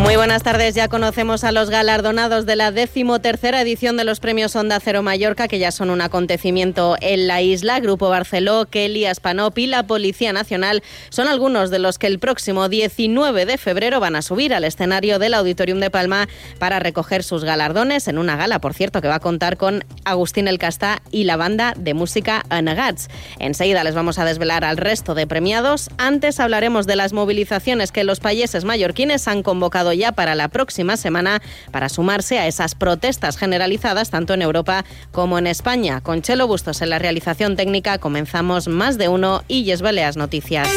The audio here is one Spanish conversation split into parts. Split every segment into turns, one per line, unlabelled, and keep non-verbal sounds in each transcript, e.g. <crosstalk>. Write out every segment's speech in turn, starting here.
Muy buenas tardes. Ya conocemos a los galardonados de la decimotercera edición de los premios Onda Cero Mallorca, que ya son un acontecimiento en la isla. Grupo Barceló, Kelly, Aspanop y la Policía Nacional son algunos de los que el próximo 19 de febrero van a subir al escenario del Auditorium de Palma para recoger sus galardones en una gala, por cierto, que va a contar con Agustín El Castá y la banda de música Anagats. Enseguida les vamos a desvelar al resto de premiados. Antes hablaremos de las movilizaciones que los países mallorquines han convocado ya para la próxima semana para sumarse a esas protestas generalizadas tanto en Europa como en España. Con Chelo Bustos en la realización técnica comenzamos más de uno y Yesbeleas Noticias.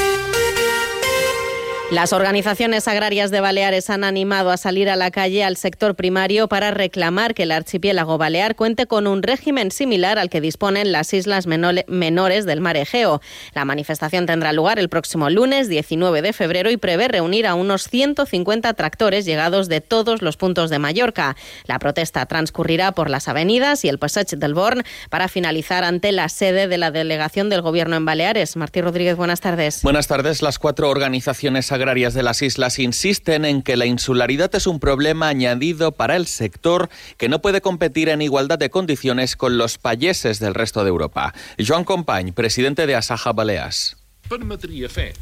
Las organizaciones agrarias de Baleares han animado a salir a la calle al sector primario para reclamar que el archipiélago balear cuente con un régimen similar al que disponen las islas menores del mar Egeo. La manifestación tendrá lugar el próximo lunes 19 de febrero y prevé reunir a unos 150 tractores llegados de todos los puntos de Mallorca. La protesta transcurrirá por las avenidas y el Passeig del Born para finalizar ante la sede de la delegación del Gobierno en Baleares. Martí Rodríguez, buenas tardes.
Buenas tardes. Las cuatro organizaciones agrarias de las islas insisten en que la insularidad es un problema añadido para el sector que no puede competir en igualdad de condiciones con los payeses del resto de Europa. Joan Company, presidente de Asaja Balears.
Permetria fer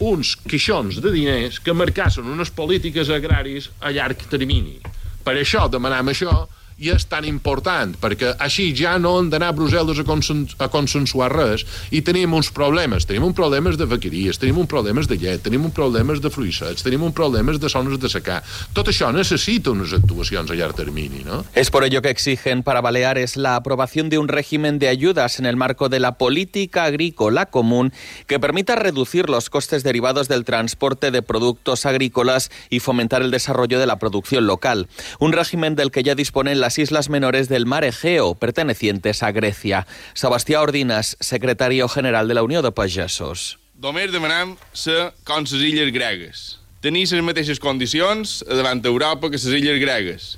uns quixons de diners que marcassin unes polítiques agràries a llarg termini. Per això demanem això i és tan important, perquè així ja no hem d'anar a Brussel·les a, consen a consensuar res i tenim uns problemes. Tenim un problemes de vaqueries, tenim un problemes de llet, tenim un problemes de fruissets, tenim un problemes de zones de secar. Tot això necessita unes actuacions a llarg termini, ¿no?
Es por ello que exigen para Baleares la aprobación de un régimen de ayudas en el marco de la política agrícola común que permita reducir los costes derivados del transporte de productos agrícolas y fomentar el desarrollo de la producción local. Un régimen del que ya disponen las islas menores del mar Egeo, pertenecientes a Grecia. Sebastià Ordinas, secretario general de la Unió de Pagesos.
Només demanem ser com les illes gregues. Tenir les mateixes condicions davant d'Europa que les illes gregues.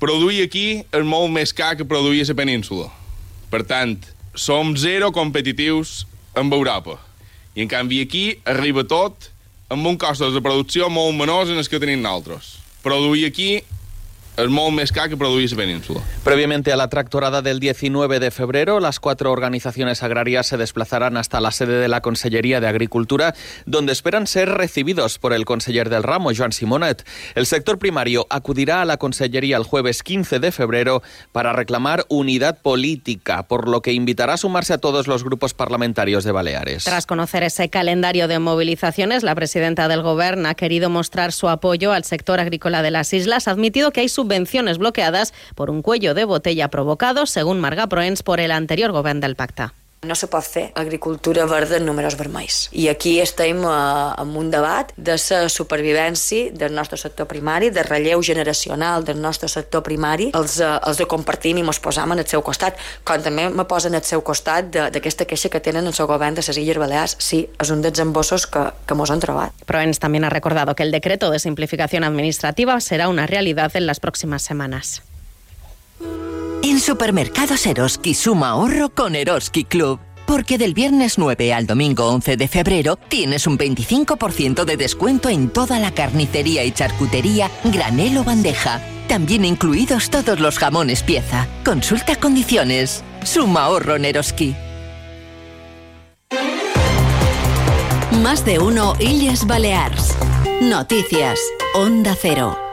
Produir aquí és molt més car que produir a la península. Per tant, som zero competitius amb Europa. I en canvi aquí arriba tot amb un cost de producció molt menors en els que tenim nosaltres. Produir aquí es molt més car que produir península.
Previamente a la tractorada del 19 de febrero, las cuatro organizaciones agrarias se desplazarán hasta la sede de la Consellería de Agricultura, donde esperan ser recibidos por el conseller del ramo, Joan Simonet. El sector primario acudirá a la Consellería el jueves 15 de febrero para reclamar unidad política, por lo que invitará a sumarse a todos los grupos parlamentarios de Baleares.
Tras conocer ese calendario de movilizaciones, la presidenta del Gobierno ha querido mostrar su apoyo al sector agrícola de las islas, ha admitido que hay subvenciones bloqueadas por un cuello de botella provocado, según Marga Proens, por el anterior gobierno del Pacta.
No se pot fer agricultura verda en números vermells. I aquí estem eh, en un debat de la supervivència del nostre sector primari, de relleu generacional del nostre sector primari. Els, eh, els de compartim i ens posam en el seu costat, com també me posen al seu costat d'aquesta queixa que tenen el seu govern de les Illes Balears. Sí, és un dels embossos que, que mos han trobat.
Proens también ha recordado que el decreto de simplificación administrativa será una realidad en las próximas semanas.
En Supermercados Eroski suma ahorro con Eroski Club. Porque del viernes 9 al domingo 11 de febrero tienes un 25% de descuento en toda la carnicería y charcutería, granel o bandeja. También incluidos todos los jamones pieza. Consulta condiciones. Suma ahorro en Eroski. Más de uno Illes Balears. Noticias. Onda Cero.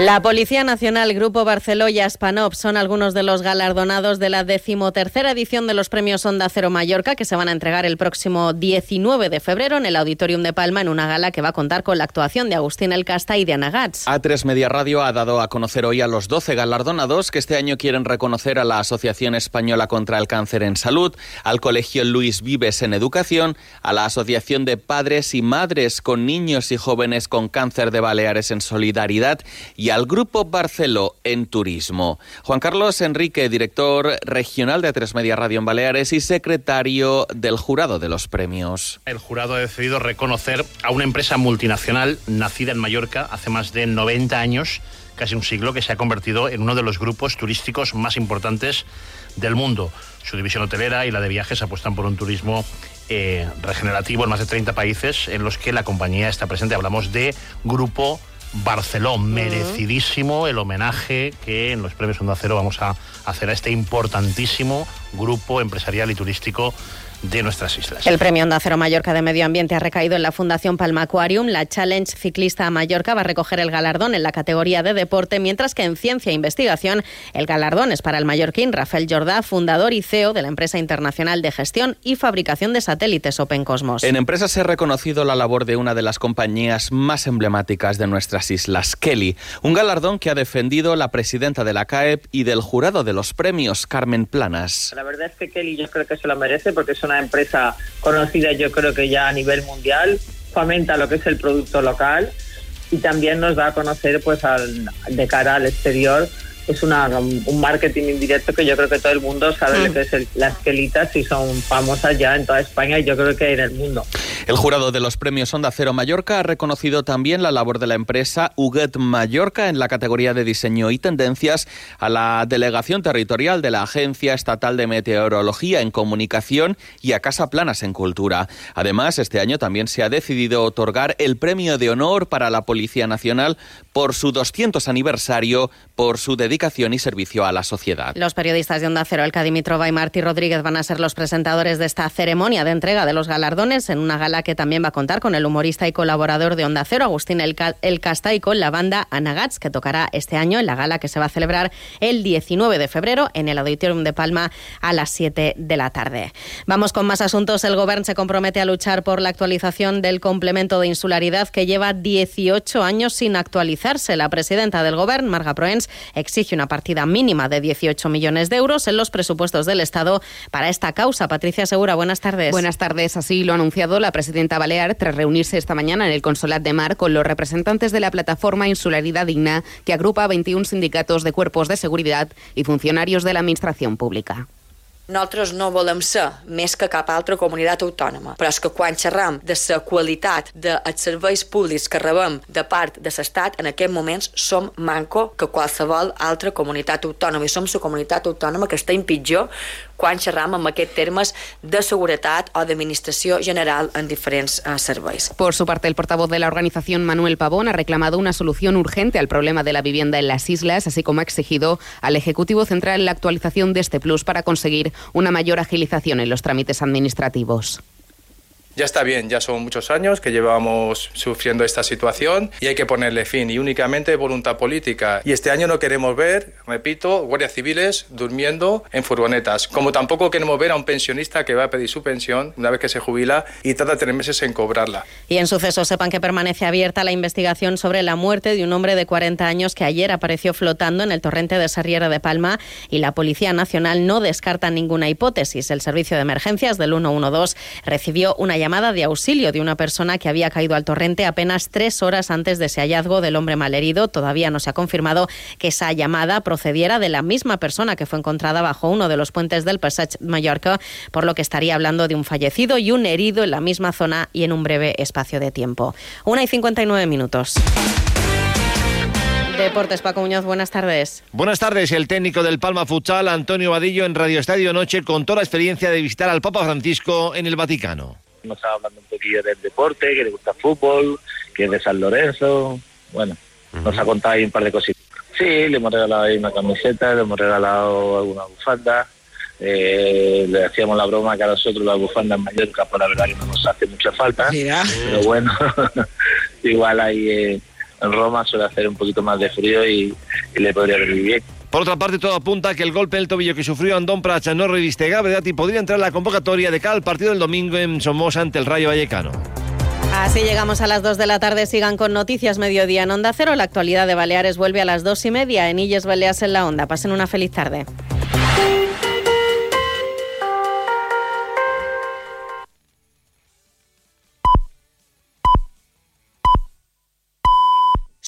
La Policía Nacional, Grupo Barceló y Aspanop son algunos de los galardonados de la decimotercera edición de los premios Onda Cero Mallorca que se van a entregar el próximo 19 de febrero en el Auditorium de Palma en una gala que va a contar con la actuación de Agustín El Casta y de Ana Gats.
A3 Media Radio ha dado a conocer hoy a los 12 galardonados que este año quieren reconocer a la Asociación Española contra el Cáncer en Salud, al Colegio Luis Vives en Educación, a la Asociación de Padres y Madres con Niños y Jóvenes con Cáncer de Baleares en Solidaridad y al Grupo Barceló en Turismo. Juan Carlos Enrique, director regional de A3 Media Radio en Baleares y secretario del jurado de los premios.
El jurado ha decidido reconocer a una empresa multinacional nacida en Mallorca hace más de 90 años casi un siglo, que se ha convertido en uno de los grupos turísticos más importantes del mundo. Su división hotelera y la de viajes apuestan por un turismo eh, regenerativo en más de 30 países en los que la compañía está presente. Hablamos de Grupo Barceló. Merecidísimo el homenaje que en los premios Onda Cero vamos a hacer a este importantísimo grupo empresarial y turístico de nuestras islas.
El premio Onda Cero Mallorca de Medio Ambiente ha recaído en la Fundación Palma Aquarium. La Challenge Ciclista a Mallorca va a recoger el galardón en la categoría de deporte, mientras que en ciencia e investigación el galardón es para el mallorquín Rafael Jordá, fundador y CEO de la empresa internacional de gestión y fabricación de satélites Open Cosmos.
En empresas se ha reconocido la labor de una de las compañías más emblemáticas de nuestras islas, Kelly, un galardón que ha defendido la presidenta de la CAEP y del jurado de los premios, Carmen Planas.
La verdad es que Kelly yo creo que se lo merece porque es una empresa conocida yo creo que ya a nivel mundial, fomenta lo que es el producto local y también nos da a conocer pues al, de cara al exterior es una, un marketing indirecto que yo creo que todo el mundo sabe lo que es el, las quelitas y son famosas ya en toda España y yo creo que en el mundo.
El jurado de los premios Onda Cero Mallorca ha reconocido también la labor de la empresa Uget Mallorca en la categoría de diseño y tendencias a la delegación territorial de la Agencia Estatal de Meteorología en Comunicación y a Casa Planas en Cultura. Además, este año también se ha decidido otorgar el premio de honor para la Policía Nacional por su 200 aniversario, por su dedicación y servicio a la sociedad.
Los periodistas de Onda Cero, Elka Dimitrova y Martí Rodríguez, van a ser los presentadores de esta ceremonia de entrega de los galardones en una gala que también va a contar con el humorista y colaborador de Onda Cero, Agustín El, El Casta, y con la banda Anagats, que tocará este año en la gala que se va a celebrar el 19 de febrero en el Auditorium de Palma a las 7 de la tarde. Vamos con más asuntos. El Gobierno se compromete a luchar por la actualización del complemento de insularidad que lleva 18 años sin actualizarse. La presidenta del Gobierno, Marga Proens, exige una partida mínima de 18 millones de euros en los presupuestos del Estado para esta causa. Patricia Segura, buenas tardes.
Buenas tardes. Así lo ha anunciado la presidenta Balear tras reunirse esta mañana en el Consolat de Mar con los representantes de la plataforma Insularidad Digna, que agrupa 21 sindicatos de cuerpos de seguridad y funcionarios de la Administración Pública.
Nosaltres no volem ser més que cap altra comunitat autònoma, però és que quan xerram de la qualitat dels serveis públics que rebem de part de l'Estat, en aquests moments som manco que qualsevol altra comunitat autònoma i som la comunitat autònoma que està pitjor quan xerram amb aquests de seguretat o d'administració general en diferents serveis.
Por su parte, el portavoz de la organización, Manuel Pavón, ha reclamado una solución urgente al problema de la vivienda en las islas, así como ha exigido al Ejecutivo Central la actualización de este plus para conseguir una mayor agilización en los trámites administrativos.
Ya está bien, ya son muchos años que llevamos sufriendo esta situación y hay que ponerle fin y únicamente voluntad política. Y este año no queremos ver, repito, guardias civiles durmiendo en furgonetas, como tampoco queremos ver a un pensionista que va a pedir su pensión una vez que se jubila y tarda tres meses en cobrarla.
Y en suceso sepan que permanece abierta la investigación sobre la muerte de un hombre de 40 años que ayer apareció flotando en el torrente de Sarriera de Palma y la Policía Nacional no descarta ninguna hipótesis. El servicio de emergencias del 112 recibió una llamada de auxilio de una persona que había caído al torrente apenas tres horas antes de ese hallazgo del hombre malherido. Todavía no se ha confirmado que esa llamada procediera de la misma persona que fue encontrada bajo uno de los puentes del Passage Mallorca, por lo que estaría hablando de un fallecido y un herido en la misma zona y en un breve espacio de tiempo. Una y 59 minutos. Deportes, Paco Muñoz, buenas tardes.
Buenas tardes. El técnico del Palma Futsal, Antonio Vadillo, en Radio Estadio Noche, contó la experiencia de visitar al Papa Francisco en el Vaticano.
Nos estaba hablando un poquillo del deporte, que le gusta el fútbol, que es de San Lorenzo. Bueno, nos ha contado ahí un par de cositas. Sí, le hemos regalado ahí una camiseta, le hemos regalado alguna bufanda. Eh, le hacíamos la broma que a nosotros las bufandas en Mallorca, pues la verdad que no nos hace mucha falta.
Mira.
Pero bueno, <laughs> igual ahí eh, en Roma suele hacer un poquito más de frío y, y le podría venir bien.
Por otra parte, todo apunta a que el golpe en el tobillo que sufrió Andón Pracha no reviste gravedad y podría entrar en la convocatoria de cada al partido del domingo en Somoza ante el Rayo Vallecano.
Así llegamos a las 2 de la tarde. Sigan con Noticias Mediodía en Onda Cero. La actualidad de Baleares vuelve a las 2 y media en Illes Baleas en la Onda. Pasen una feliz tarde.